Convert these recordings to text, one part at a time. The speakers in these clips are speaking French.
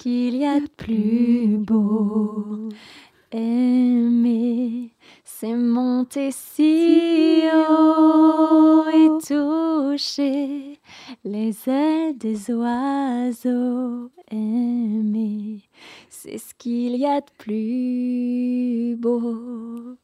Qu'il y a de plus beau. Aimer, c'est monter si haut et toucher les ailes des oiseaux. Aimer, c'est ce qu'il y a de plus beau.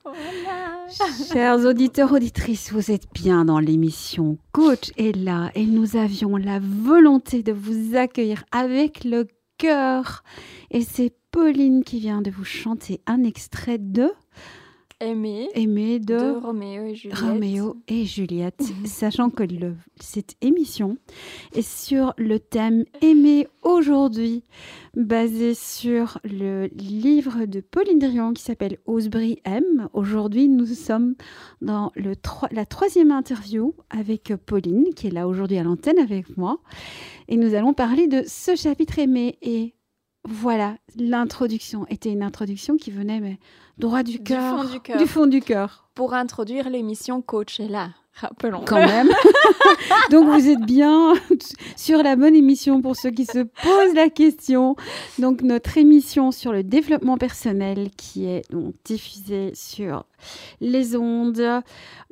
Chers auditeurs, auditrices, vous êtes bien dans l'émission Coach est là et nous avions la volonté de vous accueillir avec le cœur. Et c'est Pauline qui vient de vous chanter un extrait de Aimer, Aimer de, de Roméo et Juliette. Roméo et Juliette, sachant que le- cette émission est sur le thème Aimer aujourd'hui, basé sur le livre de Pauline Drian qui s'appelle Osebry M. Aujourd'hui, nous sommes dans le la troisième interview avec Pauline, qui est là aujourd'hui à l'antenne avec moi, et nous allons parler de ce chapitre Aimer. Et voilà, l'introduction était une introduction qui venait mais, droit du cœur, du fond du cœur. Pour introduire l'émission Coach est là, rappelons. quand même. Donc vous êtes bien sur la bonne émission pour ceux qui se posent la question. Donc notre émission sur le développement personnel qui est donc diffusée sur les ondes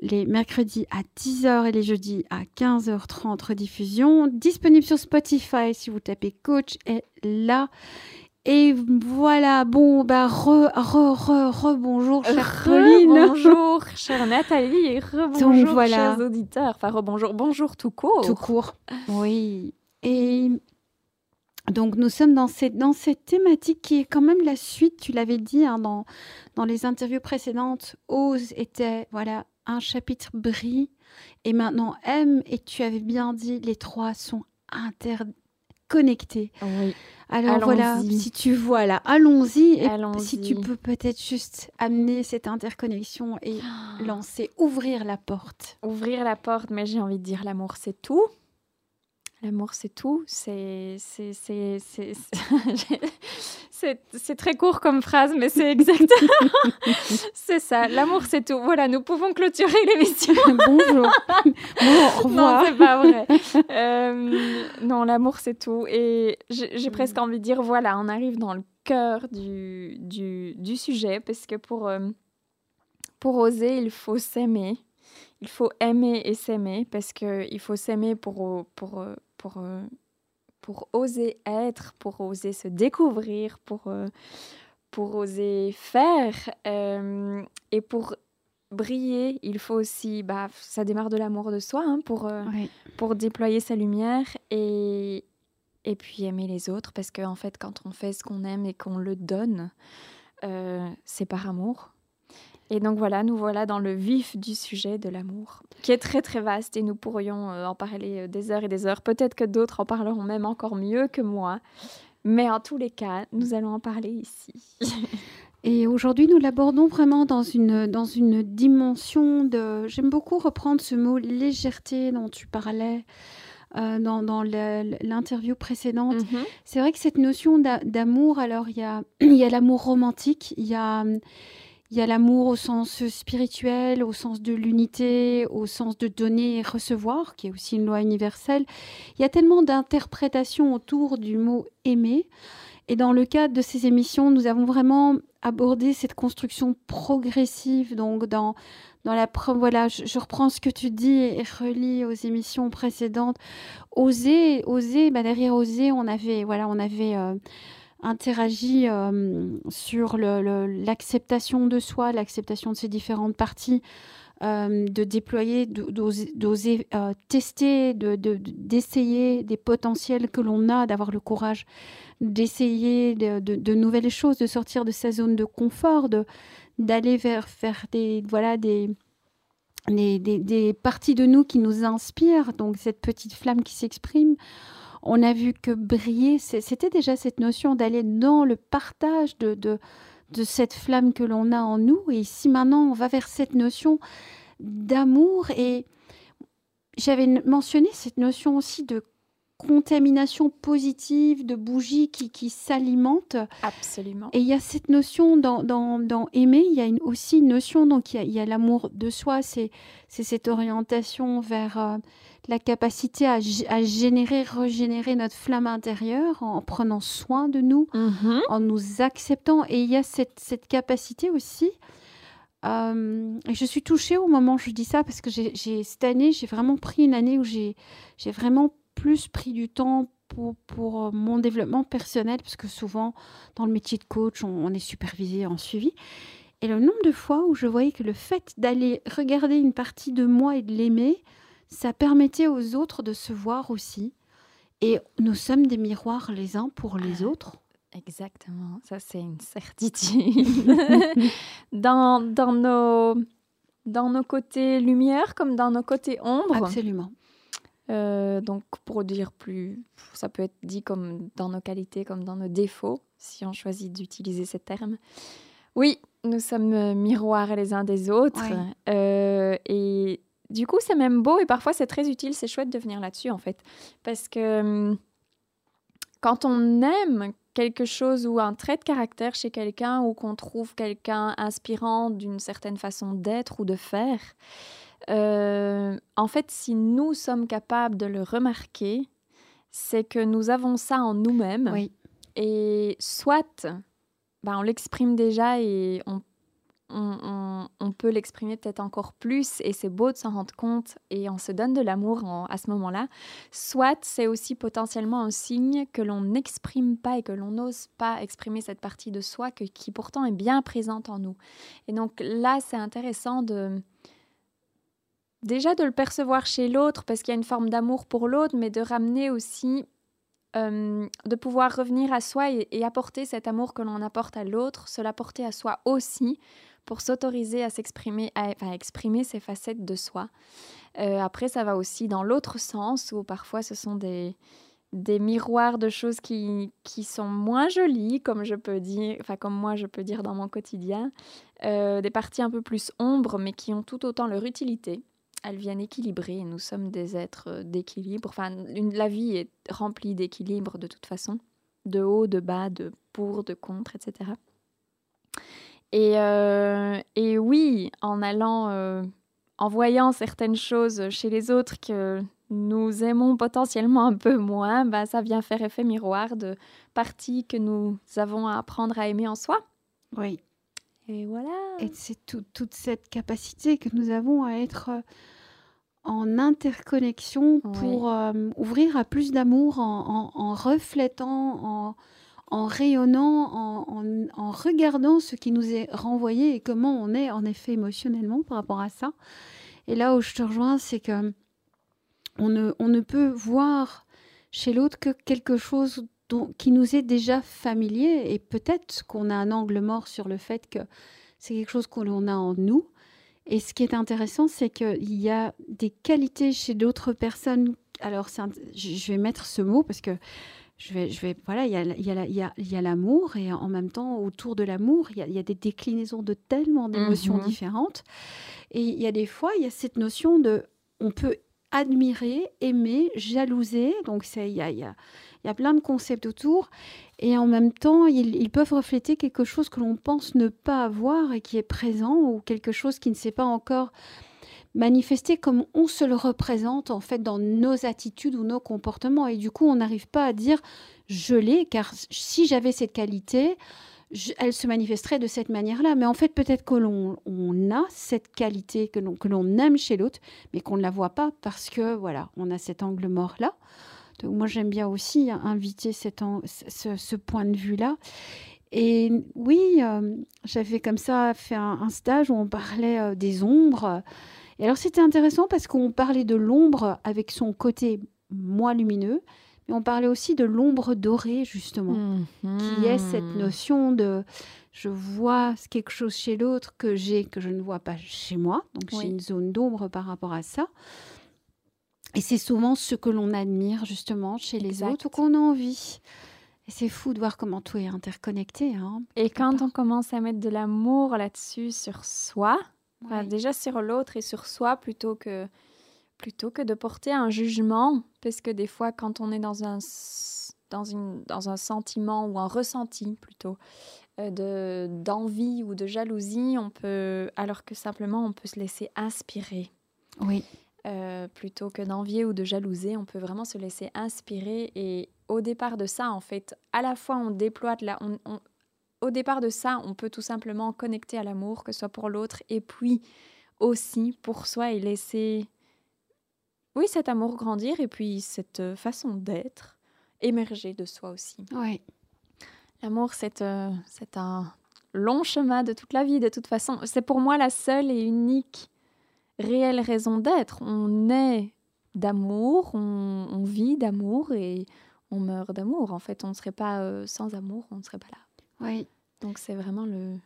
les mercredis à 10h et les jeudis à 15h30 rediffusion. Disponible sur Spotify si vous tapez coach est là. Et voilà, bon, bah, re, re, re, re, bonjour, chère Pauline. Bonjour, chère Nathalie, et Donc, rebonjour, voilà. chers auditeurs. Enfin, rebonjour, bonjour tout court. Tout court. Oui. Et donc, nous sommes dans cette, dans cette thématique qui est quand même la suite, tu l'avais dit hein, dans, dans les interviews précédentes. Ose était, voilà, un chapitre brille. Et maintenant, M, et tu avais bien dit, les trois sont Oui. Alors voilà, si tu vois là, allons-y. Si tu peux peut-être juste amener cette interconnexion et lancer, ouvrir la porte. Ouvrir la porte, mais j'ai envie de dire l'amour, c'est tout. L'amour, c'est tout. C'est, c'est, c'est, très court comme phrase, mais c'est exactement. c'est ça. L'amour, c'est tout. Voilà, nous pouvons clôturer l'émission. Bonjour. bon, au revoir. Non, c'est pas vrai. Euh, non, l'amour, c'est tout. Et j'ai j'ai presque envie de dire, voilà, on arrive dans le cœur du, du, du sujet, parce que pour, euh, pour oser, il faut s'aimer. Il faut aimer et s'aimer, parce qu'il faut s'aimer pour, pour, euh, pour, pour oser être, pour oser se découvrir, pour, euh, pour oser faire. euh, et pour briller, il faut aussi, bah, ça démarre de l'amour de soi, hein, pour, euh, Oui. pour déployer sa lumière et, et puis aimer les autres. Parce qu'en fait, quand on fait ce qu'on aime et qu'on le donne, c'est par amour. Et donc voilà, nous voilà dans le vif du sujet de l'amour, qui est très très vaste et nous pourrions euh, en parler euh, des heures et des heures. Peut-être que d'autres en parleront même encore mieux que moi. Mais en tous les cas, nous allons en parler ici. Et aujourd'hui, nous l'abordons vraiment dans une, dans une dimension de... J'aime beaucoup reprendre ce mot légèreté dont tu parlais euh, dans, dans l'interview précédente. Mhm. C'est vrai que cette notion d'a- d'amour, alors il y a, il y a l'amour romantique, il y a, il y a l'amour au sens spirituel, au sens de l'unité, au sens de donner et recevoir, qui est aussi une loi universelle. Il y a tellement d'interprétations autour du mot aimer. Et dans le cadre de ces émissions, nous avons vraiment abordé cette construction progressive, donc dans, dans la voilà, je, je reprends ce que tu dis et relis aux émissions précédentes. Oser, oser, bah derrière oser, on avait, voilà, on avait euh, interagi euh, sur l'acceptation de soi, l'acceptation de ses différentes parties, euh, de déployer, d'oser euh, tester, de- de- d'essayer des potentiels que l'on a, d'avoir le courage d'essayer de, nouvelles choses, de sortir de sa zone de confort, d'aller vers faire des voilà des, des- des parties de nous qui nous inspirent, donc cette petite flamme qui s'exprime. On a vu que briller, c'était déjà cette notion d'aller dans le partage de, de, de cette flamme que l'on a en nous. Et ici maintenant, on va vers cette notion d'amour. Et j'avais mentionné cette notion aussi de contamination positive de bougies qui, qui s'alimentent. Absolument. Et il y a cette notion dans, dans, dans aimer, il y a une, aussi une notion, donc il y a, il y a l'amour de soi, c'est cette orientation vers euh, la capacité à, à, générer, régénérer notre flamme intérieure en, prenant soin de nous, Mhm. en nous acceptant. Et il y a cette, cette capacité aussi. euh, et je suis touchée au moment où je dis ça parce que j'ai cette année, j'ai vraiment pris une année où j'ai vraiment plus pris du temps pour, pour euh, mon développement personnel parce que souvent, dans le métier de coach, on, on est supervisé en suivi. Et le nombre de fois où je voyais que le fait d'aller regarder une partie de moi et de l'aimer, ça permettait aux autres de se voir aussi. Et nous sommes des miroirs les uns pour les autres. Exactement, ça c'est une certitude. dans, dans, nos, dans nos côtés lumière comme dans nos côtés ombre. Absolument. Euh, donc pour dire plus, ça peut être dit comme dans nos qualités, comme dans nos défauts, si on choisit d'utiliser ces termes. Oui, nous sommes miroirs les uns des autres. Ouais. Euh, et du coup, c'est même beau et parfois c'est très utile, c'est chouette de venir là-dessus en fait. Parce que hum, quand on aime quelque chose ou un trait de caractère chez quelqu'un ou qu'on trouve quelqu'un inspirant d'une certaine façon d'être ou de faire, euh, en fait, si nous sommes capables de le remarquer, c'est que nous avons ça en nous-mêmes. Oui. Et soit ben, on l'exprime déjà et on, on, peut l'exprimer peut-être encore plus et c'est beau de s'en rendre compte et on se donne de l'amour à ce moment-là. Soit c'est aussi potentiellement un signe que l'on n'exprime pas et que l'on n'ose pas exprimer cette partie de soi que- qui pourtant est bien présente en nous. Et donc là, c'est intéressant de déjà de le percevoir chez l'autre parce qu'il y a une forme d'amour pour l'autre, mais de ramener aussi, euh, de pouvoir revenir à soi et, et apporter cet amour que l'on apporte à l'autre, se l'apporter à soi aussi pour s'autoriser à s'exprimer, à, à exprimer ces facettes de soi. Euh, après, ça va aussi dans l'autre sens où parfois ce sont des des miroirs de choses qui, qui sont moins jolies, comme je peux dire, enfin comme moi je peux dire dans mon quotidien, Euh, des parties un peu plus ombres, mais qui ont tout autant leur utilité elles viennent équilibrer. Nous sommes des êtres d'équilibre. Enfin, la vie est remplie d'équilibre de toute façon, de haut, de bas, de pour, de contre, etc. Et, euh, et oui, en allant, euh, en voyant certaines choses chez les autres que nous aimons potentiellement un peu moins, bah, ça vient faire effet miroir de parties que nous avons à apprendre à aimer en soi. Oui. Et voilà. Et c'est tout- toute cette capacité que nous avons à être euh, en interconnexion pour euh, ouvrir à plus d'amour en, en- en reflétant, en, en rayonnant, en, en- regardant ce qui nous est renvoyé et comment on est en effet émotionnellement par rapport à ça. Et là où je te rejoins, c'est que on ne, on ne peut voir chez l'autre que quelque chose qui nous est déjà familier et peut-être qu'on a un angle mort sur le fait que c'est quelque chose qu'on a en nous. Et ce qui est intéressant, c'est qu'il y a des qualités chez d'autres personnes. Alors, je vais mettre ce mot parce que je vais, je vais, voilà, il y a, l'amour et en même temps, autour de l'amour, il y a, il y a des déclinaisons de tellement d'émotions Mhm. différentes. Et il y a des fois, il y a cette notion de, on peut admirer, aimer, jalouser. Donc, il y a, y a- y a plein de concepts autour. Et en même temps, ils, ils peuvent refléter quelque chose que l'on pense ne pas avoir et qui est présent ou quelque chose qui ne s'est pas encore manifesté comme on se le représente en fait dans nos attitudes ou nos comportements. Et du coup, on n'arrive pas à dire je l'ai, car si j'avais cette qualité, elle se manifesterait de cette manière-là. Mais en fait, peut-être que l'on on a cette qualité que l'on aime chez l'autre, mais qu'on ne la voit pas parce que voilà, on a cet angle mort-là. Donc moi, j'aime bien aussi inviter cet ce point de vue-là. Et oui, euh, j'avais comme ça fait un, un stage où on parlait euh, des ombres. Et alors, c'était intéressant parce qu'on parlait de l'ombre avec son côté moins lumineux, mais on parlait aussi de l'ombre dorée, justement qui est cette Mhm. notion de je vois quelque chose chez l'autre que j'ai que je ne vois pas chez moi donc Oui. j'ai une zone d'ombre par rapport à ça et c'est souvent ce que l'on admire justement chez les Exact. autres ou qu'on a envie et c'est fou de voir comment tout est interconnecté hein. Et quand part. on commence à mettre de l'amour là-dessus sur soi, enfin, Ouais. déjà sur l'autre et sur soi plutôt que plutôt que de porter un jugement, parce que des fois, quand on est dans un, dans une, dans un sentiment ou un ressenti plutôt euh, de d'envie ou de jalousie, on peut, alors que simplement on peut se laisser inspirer. Oui. Euh, plutôt que d'envier ou de jalouser, on peut vraiment se laisser inspirer. Et au départ de ça, en fait, à la fois on déploie de la, on, au départ de ça, on peut tout simplement connecter à l'amour, que ce soit pour l'autre, et puis aussi pour soi et laisser, oui, cet amour grandir et puis cette euh, façon d'être émerger de soi aussi. Oui. L'amour, c'est euh, c'est un long chemin de toute la vie, de toute façon. C'est pour moi la seule et unique réelle raison d'être. On est d'amour, on, vit d'amour et on meurt d'amour. En fait, on ne serait pas euh, sans amour, on ne serait pas là. Oui. Donc c'est vraiment le,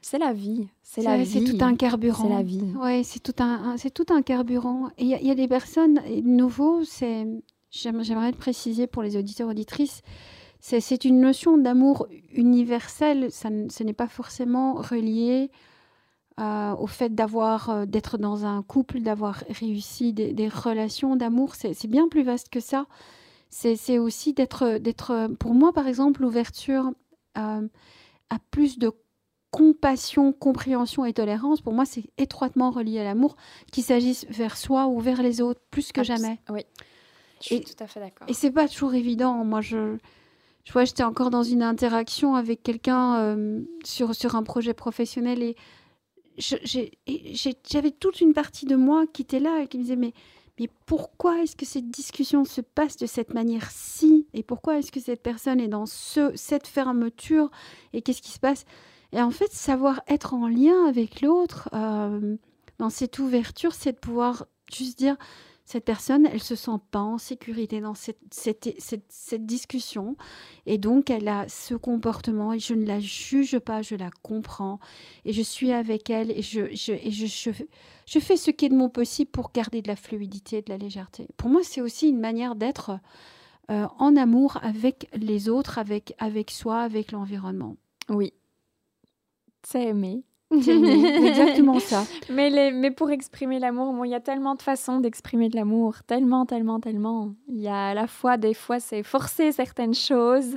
c'est la vie. C'est la vie. C'est tout un carburant. C'est la vie. Oui, c'est tout un, c'est tout un carburant. Et il y, a des personnes, nouveau, c'est, j'aimerais le préciser pour les auditeurs auditrices, c'est une notion d'amour universel. Ça, ce n'est pas forcément relié euh, au fait d'avoir, euh, d'être dans un couple, d'avoir réussi des, relations d'amour. C'est bien plus vaste que ça. C'est aussi d'être, d'être, pour moi par exemple, l'ouverture euh, à plus de compassion, compréhension et tolérance, pour moi, c'est étroitement relié à l'amour, qu'il s'agisse vers soi ou vers les autres, plus que jamais. Oui, je suis tout à fait d'accord. Et c'est pas toujours évident. Moi, je, je vois, j'étais encore dans une interaction avec quelqu'un sur, sur un projet professionnel et j'avais toute une partie de moi qui était là et qui me disait mais, mais pourquoi est-ce que cette discussion se passe de cette manière-ci? Et pourquoi est-ce que cette personne est dans ce, cette fermeture? Et qu'est-ce qui se passe? Et en fait, savoir être en lien avec l'autre, euh, dans cette ouverture, c'est de pouvoir juste dire cette personne, elle se sent pas en sécurité dans cette, discussion. Et donc, elle a ce comportement et je ne la juge pas, je la comprends. Et je suis avec elle et je, je, je, je, fais ce qui est de mon possible pour garder de la fluidité, de la légèreté. Pour moi, c'est aussi une manière d'être euh, en amour avec les autres, avec, avec soi, avec l'environnement. Oui. C'est aimer. exactement ça. Mais, les, mais pour exprimer l'amour, il y a tellement de façons d'exprimer de l'amour, tellement, tellement, tellement. Il y a à la fois, des fois, c'est forcer certaines choses,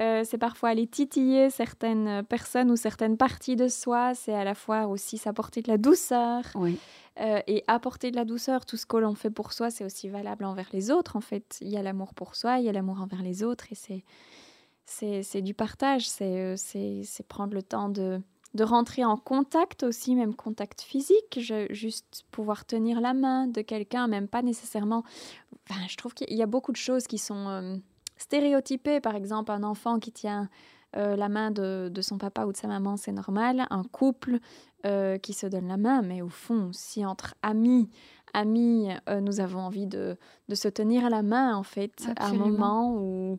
euh, c'est parfois aller titiller certaines personnes ou certaines parties de soi, c'est à la fois aussi s'apporter de la douceur. Oui. Euh, et apporter de la douceur, tout ce que l'on fait pour soi, c'est aussi valable envers les autres. En fait, il y a l'amour pour soi, il y a l'amour envers les autres, et c'est c'est du partage, c'est euh, prendre le temps de de rentrer en contact aussi, même contact physique, juste pouvoir tenir la main de quelqu'un, même pas nécessairement. je trouve qu'il y a beaucoup de choses qui sont euh, stéréotypées. Par exemple, un enfant qui tient euh, la main de, son papa ou de sa maman, c'est normal. Un couple euh, qui se donne la main, mais au fond, si entre amis, amis, nous avons envie de, de, se tenir la main, en fait, à un moment où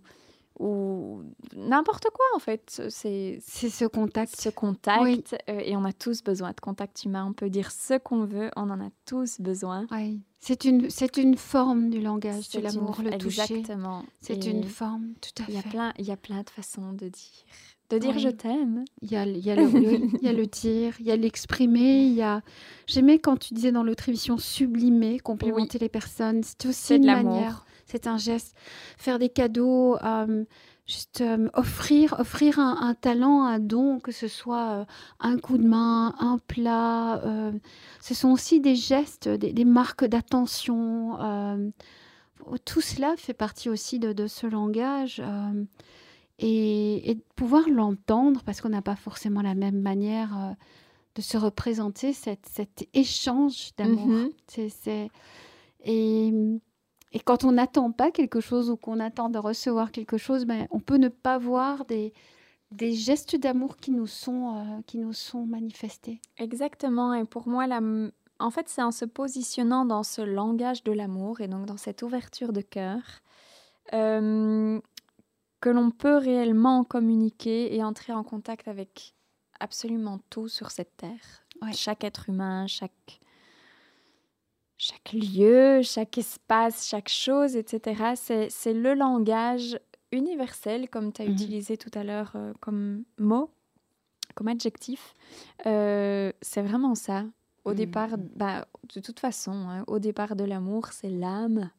ou n'importe quoi en fait. C'est ce contact. Ce contact. Euh, et on a tous besoin de contact humain. On peut dire ce qu'on veut, on en a tous besoin. Oui. C'est une, une forme du langage de l'amour, le toucher. Exactement. C'est une forme, tout à fait. Il y, a plein, il y a plein de façons de dire. De dire je t'aime. Il y a, il y a le, y a le dire, il y a l'exprimer, il y a... J'aimais quand tu disais dans l'autre émission sublimer, complimenter les personnes. C'est aussi une manière c'est un geste. Faire des cadeaux, euh, juste euh, offrir, offrir un, talent, un don, que ce soit euh, un coup de main, un plat. ce sont aussi des gestes, des, marques d'attention. tout cela fait partie aussi de, ce langage. Et, de pouvoir l'entendre, parce qu'on n'a pas forcément la même manière de se représenter cet échange d'amour. Mm-hmm. Et et quand on n'attend pas quelque chose ou qu'on attend de recevoir quelque chose, ben, on peut ne pas voir des, des gestes d'amour qui, nous sont, euh, qui nous sont manifestés. Exactement. Et pour moi, la... en fait, c'est en se positionnant dans ce langage de l'amour et donc dans cette ouverture de cœur euh, que l'on peut réellement communiquer et entrer en contact avec absolument tout sur cette terre. Chaque être humain, chaque chaque lieu, chaque espace, chaque chose, etc. C'est le langage universel, comme tu as mmh utilisé tout à l'heure comme mot, comme adjectif. c'est vraiment ça. Au Mm. départ, bah, de toute façon, hein, au départ de l'amour, c'est l'âme.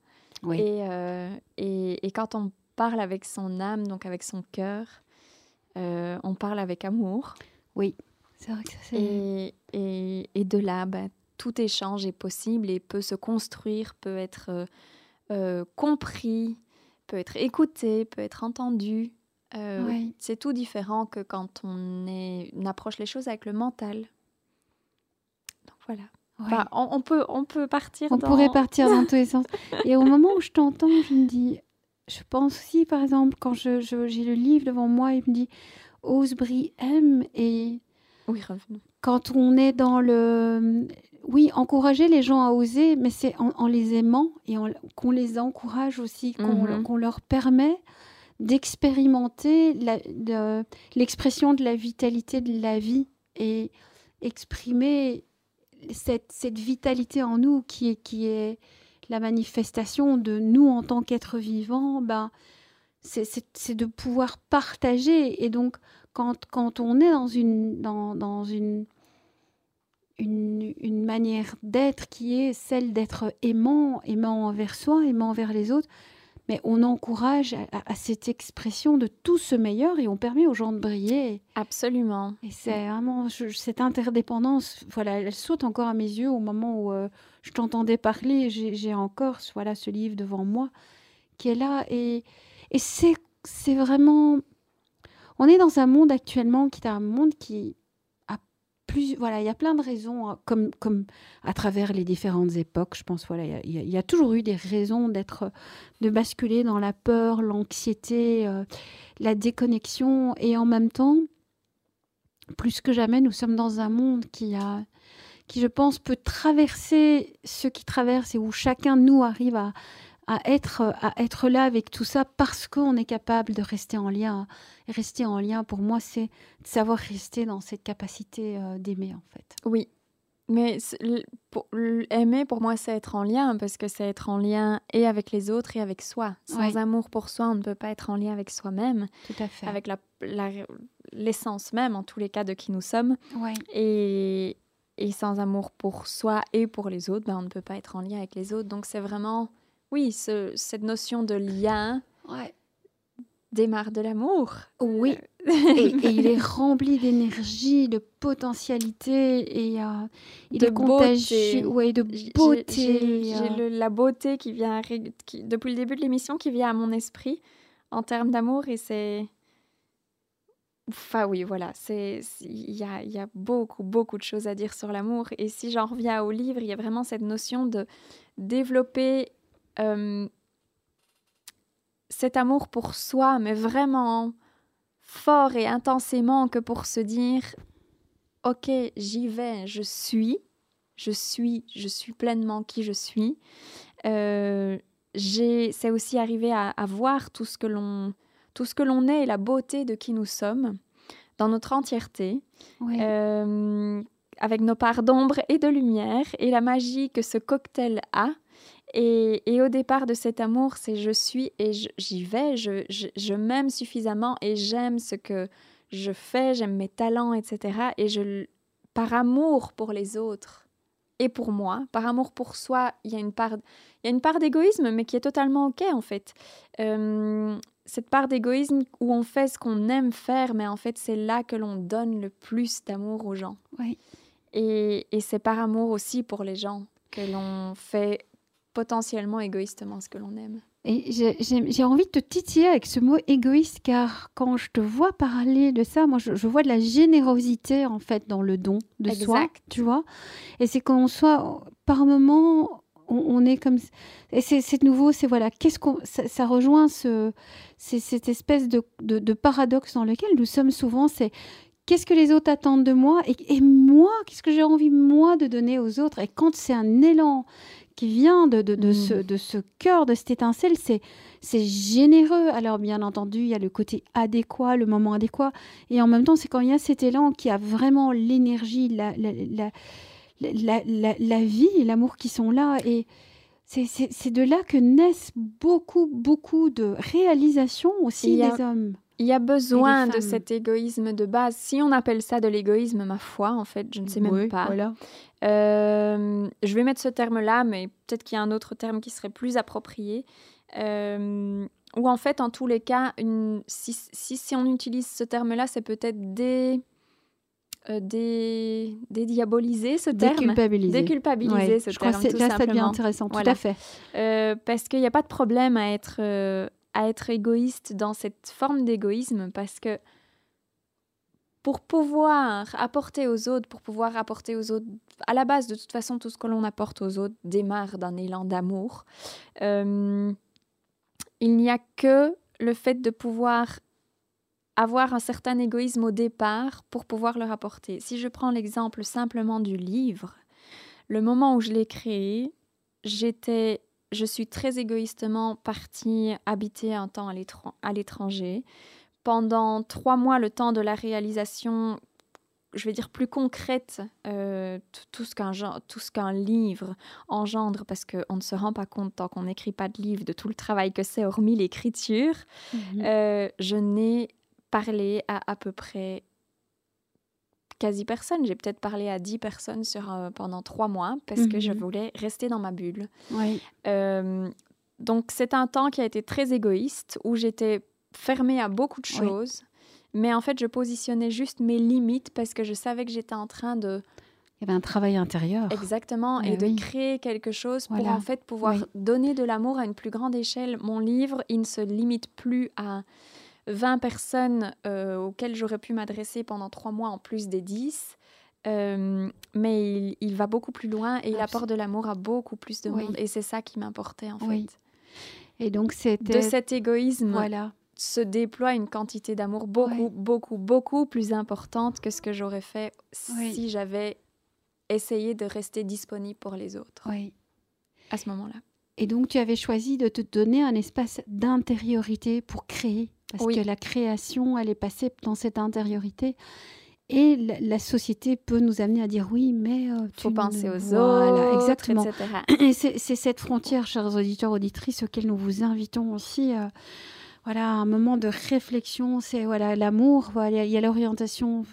Oui. Et, euh, et, et quand on parle avec son âme, donc avec son cœur, euh, on parle avec amour. C'est vrai que ça, c'est. Et, et, et de là, bah, tout échange est possible et peut se construire, peut être euh, euh, compris, peut être écouté, peut être entendu. Euh. C'est tout différent que quand on, est, on approche les choses avec le mental. Donc voilà. Bah, on, on peut, on peut partir On dans... pourrait partir dans tous les sens. Et au moment où je t'entends, je me dis, je pense aussi, par exemple, quand je, je- j'ai le livre devant moi, il me dit, brille, aime. Et Oui, revenons. quand on est dans le... Oui, encourager les gens à oser, mais c'est en, en les aimant et qu'on les encourage aussi, qu'on Mhm. leur permet d'expérimenter de- l'expression de la vitalité de la vie et exprimer cette, cette vitalité en nous qui est, qui est la manifestation de nous en tant qu'êtres vivants, ben, c'est- de pouvoir partager. Et donc, quand, quand on est dans une, dans, dans une, une, une manière d'être qui est celle d'être aimant, aimant envers soi, aimant envers les autres, mais on encourage à, à- à cette expression de tout ce meilleur et on permet aux gens de briller. Absolument. Et c'est vraiment je- cette interdépendance, voilà, elle saute encore à mes yeux au moment où euh, je t'entendais parler. J'ai encore voilà, ce livre devant moi qui est là. Et, et c'est c'est vraiment. On est dans un monde actuellement qui est un monde qui plus. Voilà, il y a plein de raisons, hein, comme, comme à travers les différentes époques. Je pense, voilà, il y a- toujours eu des raisons d'être. de basculer dans la peur, l'anxiété, euh, la déconnexion. Et en même temps plus que jamais, nous sommes dans un monde qui a, qui je pense peut traverser ce qui traverse et où chacun de nous arrive à, à être, à être là avec tout ça parce qu'on est capable de rester en lien. Et rester en lien, pour moi, c'est de savoir rester dans cette capacité euh, d'aimer, en fait. Oui. Mais pour- aimer, pour moi, c'est être en lien, parce que c'est être en lien et avec les autres et avec soi. Sans amour pour soi, on ne peut pas être en lien avec soi-même, Tout à fait. avec la- la- l'essence même, en tous les cas, de qui nous sommes. Et, et sans amour pour soi et pour les autres, ben, on ne peut pas être en lien avec les autres. Donc c'est vraiment, oui, ce- cette notion de lien Ouais. démarre de l'amour. Oui. Euh, et, et il est rempli d'énergie, de potentialité et, euh, il De est contagieux. Ouais, de beauté. J'ai euh, la beauté qui vient, qui- depuis le début de l'émission, qui vient à mon esprit en termes d'amour et c'est... Enfin oui, voilà, il y a, il y a beaucoup, beaucoup de choses à dire sur l'amour. Et si j'en reviens au livre, il y a vraiment cette notion de développer euh, cet amour pour soi, mais vraiment fort et intensément que pour se dire, ok, j'y vais, je suis, je suis, je suis pleinement qui je suis. Euh, j'ai- c'est aussi arriver à, à voir tout ce que l'on tout ce que l'on est et la beauté de qui nous sommes dans notre entièreté, euh, avec nos parts d'ombre et de lumière et la magie que ce cocktail a. Et, et au départ de cet amour, c'est je suis et j'y vais, je, je, je m'aime suffisamment et j'aime ce que je fais, j'aime mes talents, etc. Et je, par amour pour les autres et pour moi, par amour pour soi, il y a une part, il y a une part d'égoïsme, mais qui est totalement ok en fait. Euh, cette part d'égoïsme où on fait ce qu'on aime faire, mais en fait c'est là que l'on donne le plus d'amour aux gens. Oui. Et, et c'est par amour aussi pour les gens que l'on fait potentiellement égoïstement ce que l'on aime. Et j'ai- envie de te titiller avec ce mot égoïste, car quand je te vois parler de ça, moi, je, je vois de la générosité, en fait, dans le don de soi, Exact. tu vois. Et c'est qu'on soit, par moment, on, on est comme... Et c'est nouveau, c'est voilà, qu'est-ce qu'on... Ça, ça rejoint ce, cette espèce de, de, de paradoxe dans lequel nous sommes souvent, c'est... Qu'est-ce que les autres attendent de moi et, et moi, qu'est-ce que j'ai envie, moi, de donner aux autres? Et quand c'est un élan qui vient de, de, de Mm. ce, de ce cœur, de cette étincelle, c'est c'est généreux. Alors, bien entendu, il y a le côté adéquat, le moment adéquat. Et en même temps, c'est quand il y a cet élan qui a vraiment l'énergie, la, la, la, la, la- la vie et l'amour qui sont là. Et c'est- de là que naissent beaucoup, beaucoup de réalisations aussi a- des hommes. Il y a besoin de cet égoïsme de base. Si on appelle ça de l'égoïsme, ma foi, en fait, je ne sais même Oui, pas. Voilà. Euh, je vais mettre ce terme-là, mais peut-être qu'il y a un autre terme qui serait plus approprié. Euh, ou en fait, en tous les cas, une, si, si, on utilise ce terme-là, c'est peut-être des, euh, des, dédiaboliser ce terme. Déculpabiliser. Déculpabiliser ce je terme. Crois que là, ça devient intéressant, tout à fait. parce qu'il n'y a pas de problème à être, à être égoïste dans cette forme d'égoïsme, parce que pour pouvoir apporter aux autres, pour pouvoir apporter aux autres, à la base, de toute façon, tout ce que l'on apporte aux autres démarre d'un élan d'amour. Euh, il n'y a que le fait de pouvoir avoir un certain égoïsme au départ pour pouvoir le rapporter. Si je prends l'exemple simplement du livre, le moment où je l'ai créé, j'étais, je suis très égoïstement partie habiter un temps à l'étranger pendant trois mois, le temps de la réalisation, je vais dire plus concrète, euh, tout ce qu'un tout ce qu'un livre engendre, parce qu'on ne se rend pas compte tant qu'on n'écrit pas de livre de tout le travail que c'est, hormis l'écriture. Mhm. Euh, je n'ai parlé à à peu près quasi personne. J'ai peut-être parlé à dix personnes sur, euh, pendant trois mois parce que je mhm. voulais rester dans ma bulle. Oui. donc c'est un temps qui a été très égoïste où j'étais fermée à beaucoup de choses. Mais en fait, je positionnais juste mes limites parce que je savais que j'étais en train de... Il y avait un travail intérieur. Exactement, et de créer quelque chose pour en fait pouvoir donner de l'amour à une plus grande échelle. Mon livre, il ne se limite plus à 20 personnes euh, auxquelles j'aurais pu m'adresser pendant trois mois en plus des 10. Euh, mais il, va beaucoup plus loin et il apporte de l'amour à beaucoup plus de monde. Et c'est ça qui m'importait en fait. Et donc c'était... De cet égoïsme. Voilà se déploie une quantité d'amour beaucoup, beaucoup, beaucoup plus importante que ce que j'aurais fait si j'avais essayé de rester disponible pour les autres. Oui. À ce moment-là. Et donc, tu avais choisi de te donner un espace d'intériorité pour créer, parce que la création, elle est passée dans cette intériorité. Et la, société peut nous amener à dire oui, mais il euh, faut penser aux autres, exactement. Et c'est cette frontière, chers auditeurs auditrices, auxquels nous vous invitons aussi. Euh, voilà, un moment de réflexion, c'est voilà l'amour, voilà, il y a l'orientation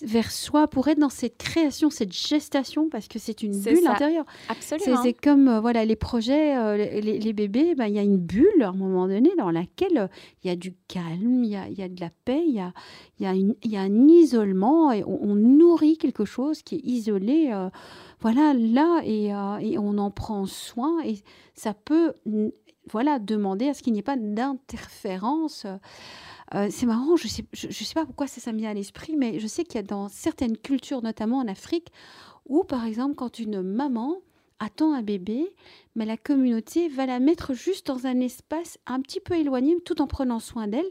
vers soi pour être dans cette création, cette gestation, parce que c'est une bulle intérieure. Absolument. C'est comme euh, voilà les projets, euh, les, bébés, ben, il y a une bulle à un moment donné dans laquelle euh, il y a du calme, il y a, y a, de la paix, il y a, y, a y a un isolement et on, nourrit quelque chose qui est isolé. voilà là et, et, on en prend soin et ça peut voilà, demander à ce qu'il n'y ait pas d'interférence. Euh, c'est marrant, je ne sais, pas pourquoi ça, ça me vient à l'esprit, mais je sais qu'il y a dans certaines cultures, notamment en Afrique, où par exemple, quand une maman attend un bébé, mais la communauté va la mettre juste dans un espace un petit peu éloigné, tout en prenant soin d'elle,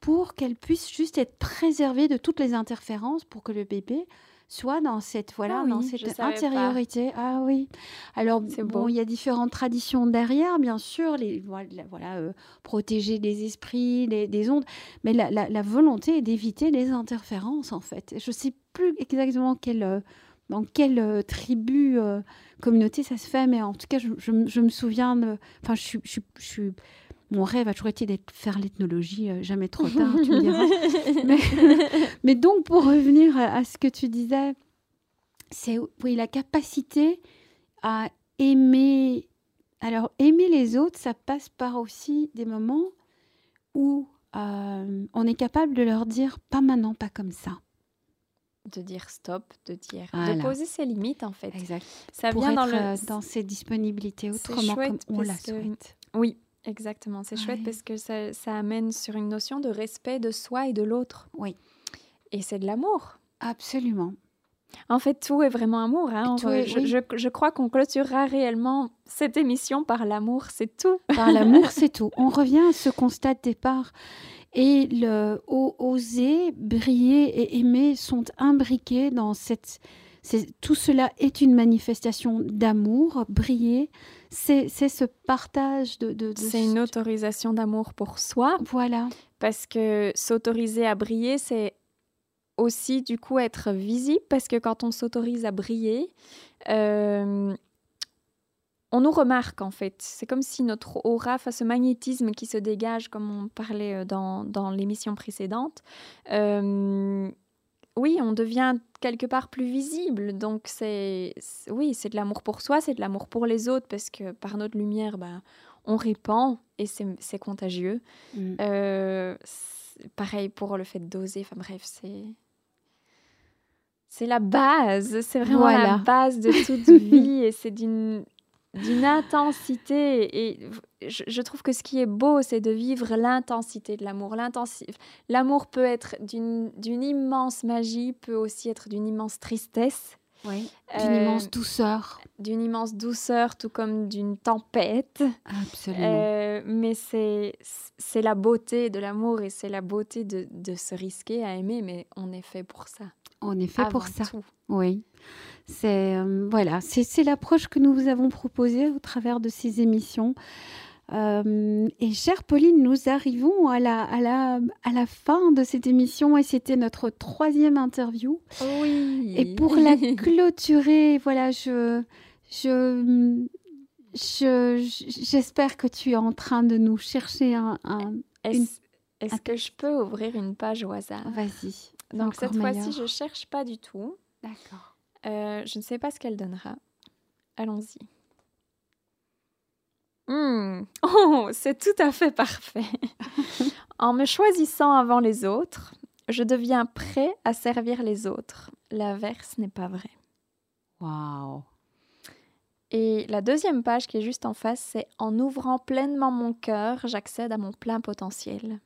pour qu'elle puisse juste être préservée de toutes les interférences, pour que le bébé soit dans cette voilà ah dans cette intériorité. Ah oui. Alors bon, il y a différentes traditions derrière, bien sûr, les voilà, euh, protéger les esprits, des ondes, mais la, volonté est d'éviter les interférences en fait. Je sais plus exactement quelle euh, dans quelle euh, tribu, communauté ça se fait, mais en tout cas, je, me souviens. Enfin, je je suis mon rêve a toujours été d'être faire l'ethnologie, euh, jamais trop tard, tu me diras. mais, donc, pour revenir à, ce que tu disais, c'est oui, la capacité à aimer. Alors, aimer les autres, ça passe par aussi des moments où euh, on est capable de leur dire pas maintenant, pas comme ça. De dire stop, de dire de poser ses limites en fait. Exact. Ça vient dans, le... Euh, dans ses disponibilités autrement comme on la souhaite. Oui, Exactement, c'est chouette parce que ça, ça, amène sur une notion de respect de soi et de l'autre. Oui. Et c'est de l'amour. Absolument. En fait, tout est vraiment amour. Hein. je, je, je, crois qu'on clôturera réellement cette émission par l'amour, c'est tout. Par l'amour, c'est tout. On revient à ce constat de départ. Et le oser, briller et aimer sont imbriqués dans cette... Tout cela est une manifestation d'amour, briller, c'est ce partage de... c'est une autorisation d'amour pour soi. Voilà. Parce que s'autoriser à briller, c'est aussi du coup être visible, parce que quand on s'autorise à briller, euh, on nous remarque en fait. C'est comme si notre aura, face ce magnétisme qui se dégage, comme on parlait euh, dans, dans l'émission précédente, euh, oui, on devient quelque part plus visible. Donc, c'est oui, c'est de l'amour pour soi, c'est de l'amour pour les autres, parce que par notre lumière, ben, on répand et c'est contagieux. Mm. Euh, pareil pour le fait d'oser. Enfin bref, c'est c'est la base. C'est vraiment la base de toute vie et c'est d'une d'une intensité. Et je, trouve que ce qui est beau, c'est de vivre l'intensité de l'amour. L'amour peut être d'une immense magie, peut aussi être d'une immense tristesse. Oui, d'une euh, immense douceur. D'une immense douceur, tout comme d'une tempête. Absolument. Euh, mais c'est la beauté de l'amour et c'est la beauté de, de, se risquer à aimer, mais on est fait pour ça. On est fait pour ça. Oui. C'est euh, voilà, c'est l'approche que nous vous avons proposée au travers de ces émissions. Euh, et chère Pauline, nous arrivons à la, à, la, à la fin de cette émission et c'était notre troisième interview. Oui. Et pour la clôturer, voilà, je, je, j'espère que tu es en train de nous chercher un. Est-ce que je peux ouvrir une page au hasard? Vas-y. Donc cette fois-ci, je cherche pas du tout. D'accord. Euh, je ne sais pas ce qu'elle donnera. Allons-y. Hmm. Oh, c'est tout à fait parfait. en me choisissant avant les autres, je deviens prêt à servir les autres. L'inverse n'est pas vrai. Waouh. Et la deuxième page qui est juste en face, c'est En ouvrant pleinement mon cœur, j'accède à mon plein potentiel.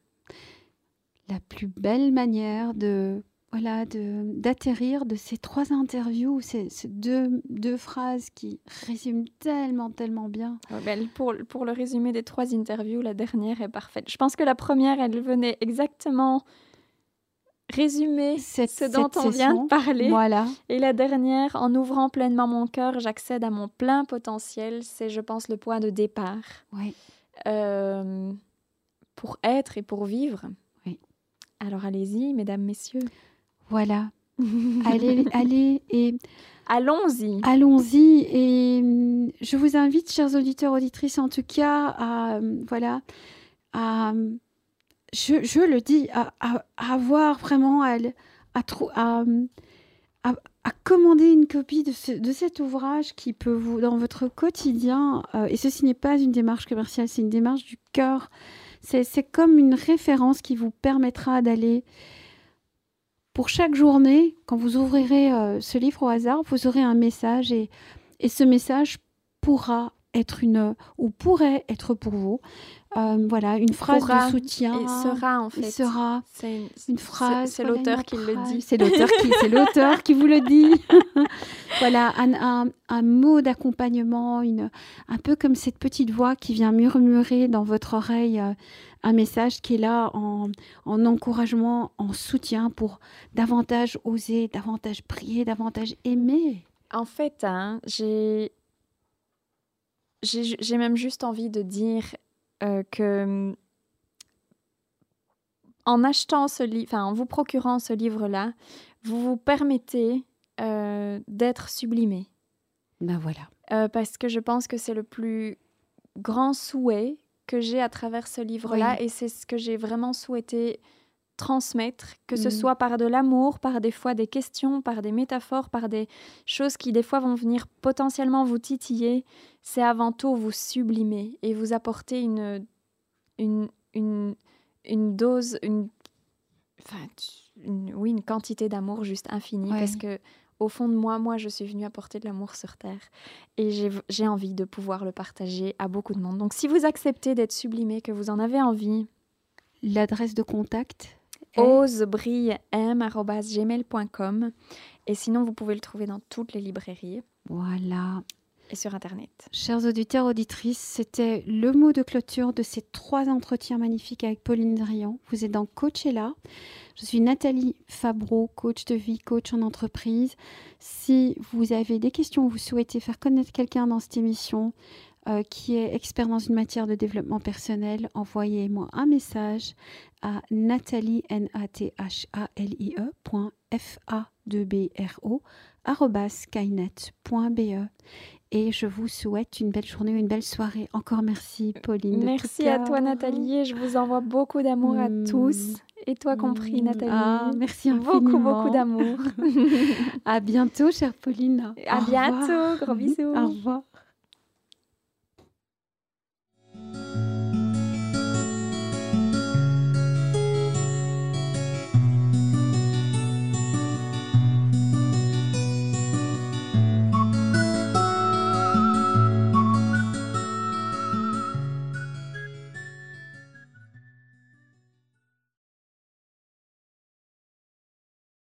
La plus belle manière de voilà, d'atterrir de, ces trois interviews, ces, ces deux, deux, phrases qui résument tellement, tellement bien. Ben, pour, pour le résumé des trois interviews, la dernière est parfaite. Je pense que la première, elle venait exactement résumer ce dont on vient de parler. Voilà. Et la dernière, en ouvrant pleinement mon cœur, j'accède à mon plein potentiel. C'est, je pense, le point de départ. Oui. Euh, pour être et pour vivre. Alors allez-y, mesdames, messieurs. Voilà. allez, allez et allons-y. Allons-y et hum, je vous invite, chers auditeurs auditrices, en tout cas, à hum, voilà, à je, je le dis, à, à, avoir vraiment à, à, à, commander une copie de, ce, de, cet ouvrage qui peut vous, dans votre quotidien, euh, et ceci n'est pas une démarche commerciale, c'est une démarche du cœur. C'est comme une référence qui vous permettra d'aller pour chaque journée, quand vous ouvrirez euh, ce livre au hasard, vous aurez un message et, et ce message pourra être une ou pourrait être pour vous euh, voilà une phrase de soutien. et sera en fait. sera. C'est une, phrase c'est l'auteur qui le dit. C'est l'auteur qui c'est l'auteur qui vous le dit. Voilà un, un, mot d'accompagnement une un peu comme cette petite voix qui vient murmurer dans votre oreille euh, un message qui est là en, encouragement, en soutien pour davantage oser, davantage prier, davantage aimer. En fait, hein, j'ai j'ai même juste envie de dire euh, que en achetant ce livre, enfin en vous procurant ce livre-là, vous vous permettez euh, d'être sublimé. Ben voilà. Euh, parce que je pense que c'est le plus grand souhait que j'ai à travers ce livre-là et c'est ce que j'ai vraiment souhaité transmettre, que ce mm. soit par de l'amour, par des fois des questions, par des métaphores, par des choses qui des fois vont venir potentiellement vous titiller, c'est avant tout vous sublimer et vous apporter une, une, une, une dose, une, enfin, oui, une quantité d'amour juste infinie parce que au fond de moi, moi, je suis venue apporter de l'amour sur Terre. Et j'ai envie de pouvoir le partager à beaucoup de monde. Donc, si vous acceptez d'être sublimé, que vous en avez envie. L'adresse de contact? osebrilem.gmail.com Et sinon, vous pouvez le trouver dans toutes les librairies. Voilà et sur Internet. Chers auditeurs, auditrices, c'était le mot de clôture de ces trois entretiens magnifiques avec Pauline Drian. Vous êtes dans Coachella. Je suis Nathalie Fabreau, coach de vie, coach en entreprise. Si vous avez des questions, vous souhaitez faire connaître quelqu'un dans cette émission euh, qui est expert dans une matière de développement personnel, envoyez-moi un message à nathalie, n a t h a l i e, f a 2 b r o et je vous souhaite une belle journée, une belle soirée. Encore merci, Pauline. Merci à toi, Nathalie. je vous envoie beaucoup d'amour à mm. tous. Et toi compris, Nathalie. Ah, merci infiniment. Beaucoup, beaucoup d'amour. à bientôt, chère Pauline. À bientôt. Gros bisous. Au revoir.